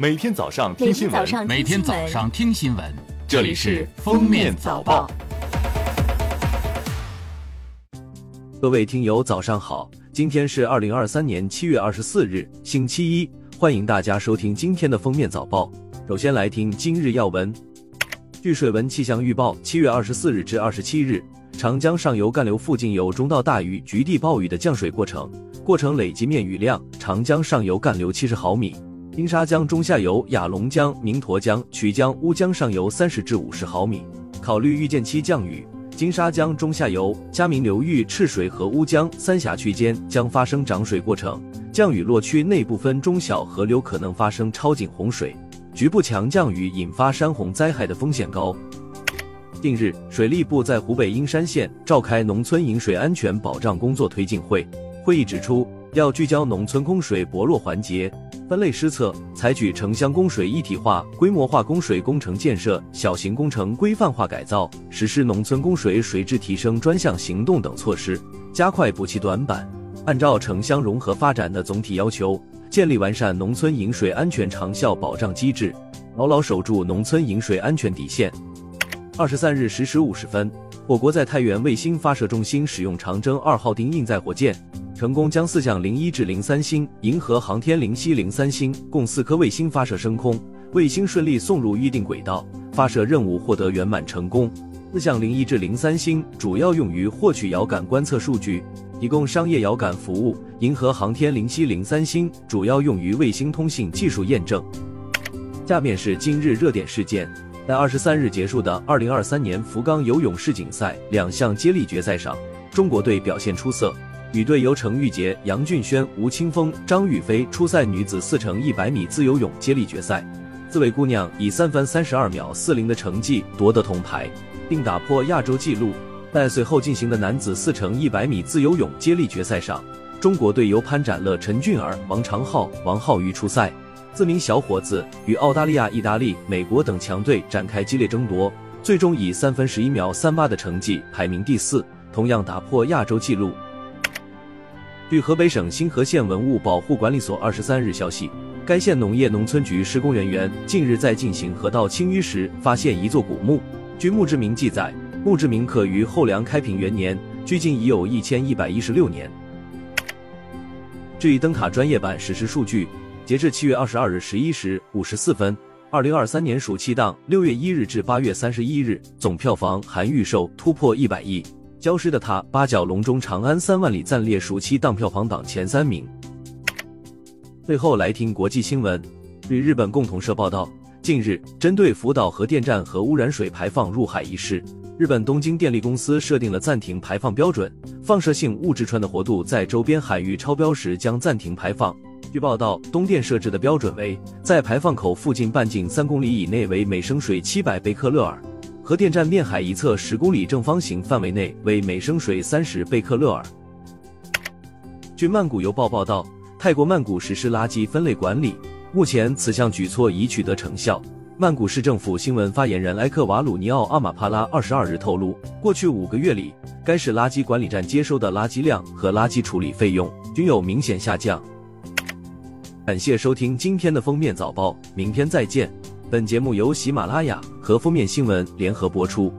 每天早上听新闻，每天早上听新闻，这里是《封面早报》。各位听友，早上好！今天是二零二三年七月二十四日，星期一，欢迎大家收听今天的《封面早报》。首先来听今日要闻。据水文气象预报，七月二十四日至二十七日，长江上游干流附近有中到大雨、局地暴雨的降水过程，过程累计面雨量：长江上游干流七十毫米。金沙江中下游、雅砻江、明沱江、曲江、乌江上游三十至五十毫米。考虑预见期降雨，金沙江中下游、嘉明流域、赤水和乌江三峡区间将发生涨水过程，降雨落区内部分中小河流可能发生超警洪水，局部强降雨引发山洪灾害的风险高。近日，水利部在湖北英山县召开农村饮水安全保障工作推进会，会议指出，要聚焦农村供水薄弱环节。分类施策，采取城乡供水一体化、规模化供水工程建设、小型工程规范化改造，实施农村供水水质提升专项行动等措施，加快补齐短板。按照城乡融合发展的总体要求，建立完善农村饮水安全长效保障机制，牢牢守住农村饮水安全底线。二十三日十时五十分，我国在太原卫星发射中心使用长征二号丁运载火箭。成功将四象零一至零三星、银河航天零七零三星共四颗卫星发射升空，卫星顺利送入预定轨道，发射任务获得圆满成功。四象零一至零三星主要用于获取遥感观测数据，提供商业遥感服务；银河航天零七零三星主要用于卫星通信技术验证。下面是今日热点事件，在二十三日结束的二零二三年福冈游泳世锦赛两项接力决赛上，中国队表现出色。女队由程玉洁、杨俊轩、吴青峰、张雨霏出赛女子四乘一百米自由泳接力决赛，四位姑娘以三分三十二秒四零的成绩夺得铜牌，并打破亚洲纪录。在随后进行的男子四乘一百米自由泳接力决赛上，中国队由潘展乐、陈俊儿、王长浩、王浩宇出赛，四名小伙子与澳大利亚、意大利、美国等强队展开激烈争夺，最终以三分十一秒三八的成绩排名第四，同样打破亚洲纪录。据河北省新河县文物保护管理所二十三日消息，该县农业农村局施工人员近日在进行河道清淤时，发现一座古墓。据墓志铭记载，墓志铭刻于后梁开平元年，距今已有一千一百一十六年。据灯塔专业版实时数据，截至七月二十二日十一时五十四分，二零二三年暑期档六月一日至八月三十一日总票房含预售突破一百亿。消失的他，八角笼中长安三万里暂列暑期档票房榜前三名。最后来听国际新闻。据日本共同社报道，近日针对福岛核电站核污染水排放入海一事，日本东京电力公司设定了暂停排放标准，放射性物质氚的活度在周边海域超标时将暂停排放。据报道，东电设置的标准为在排放口附近半径三公里以内为每升水七百贝克勒尔。核电站面海一侧十公里正方形范围内为每升水三十贝克勒尔。据曼谷邮报报道，泰国曼谷实施垃圾分类管理，目前此项举措已取得成效。曼谷市政府新闻发言人埃克瓦鲁尼奥阿马帕拉二十二日透露，过去五个月里，该市垃圾管理站接收的垃圾量和垃圾处理费用均有明显下降。感谢收听今天的封面早报，明天再见。本节目由喜马拉雅和封面新闻联合播出。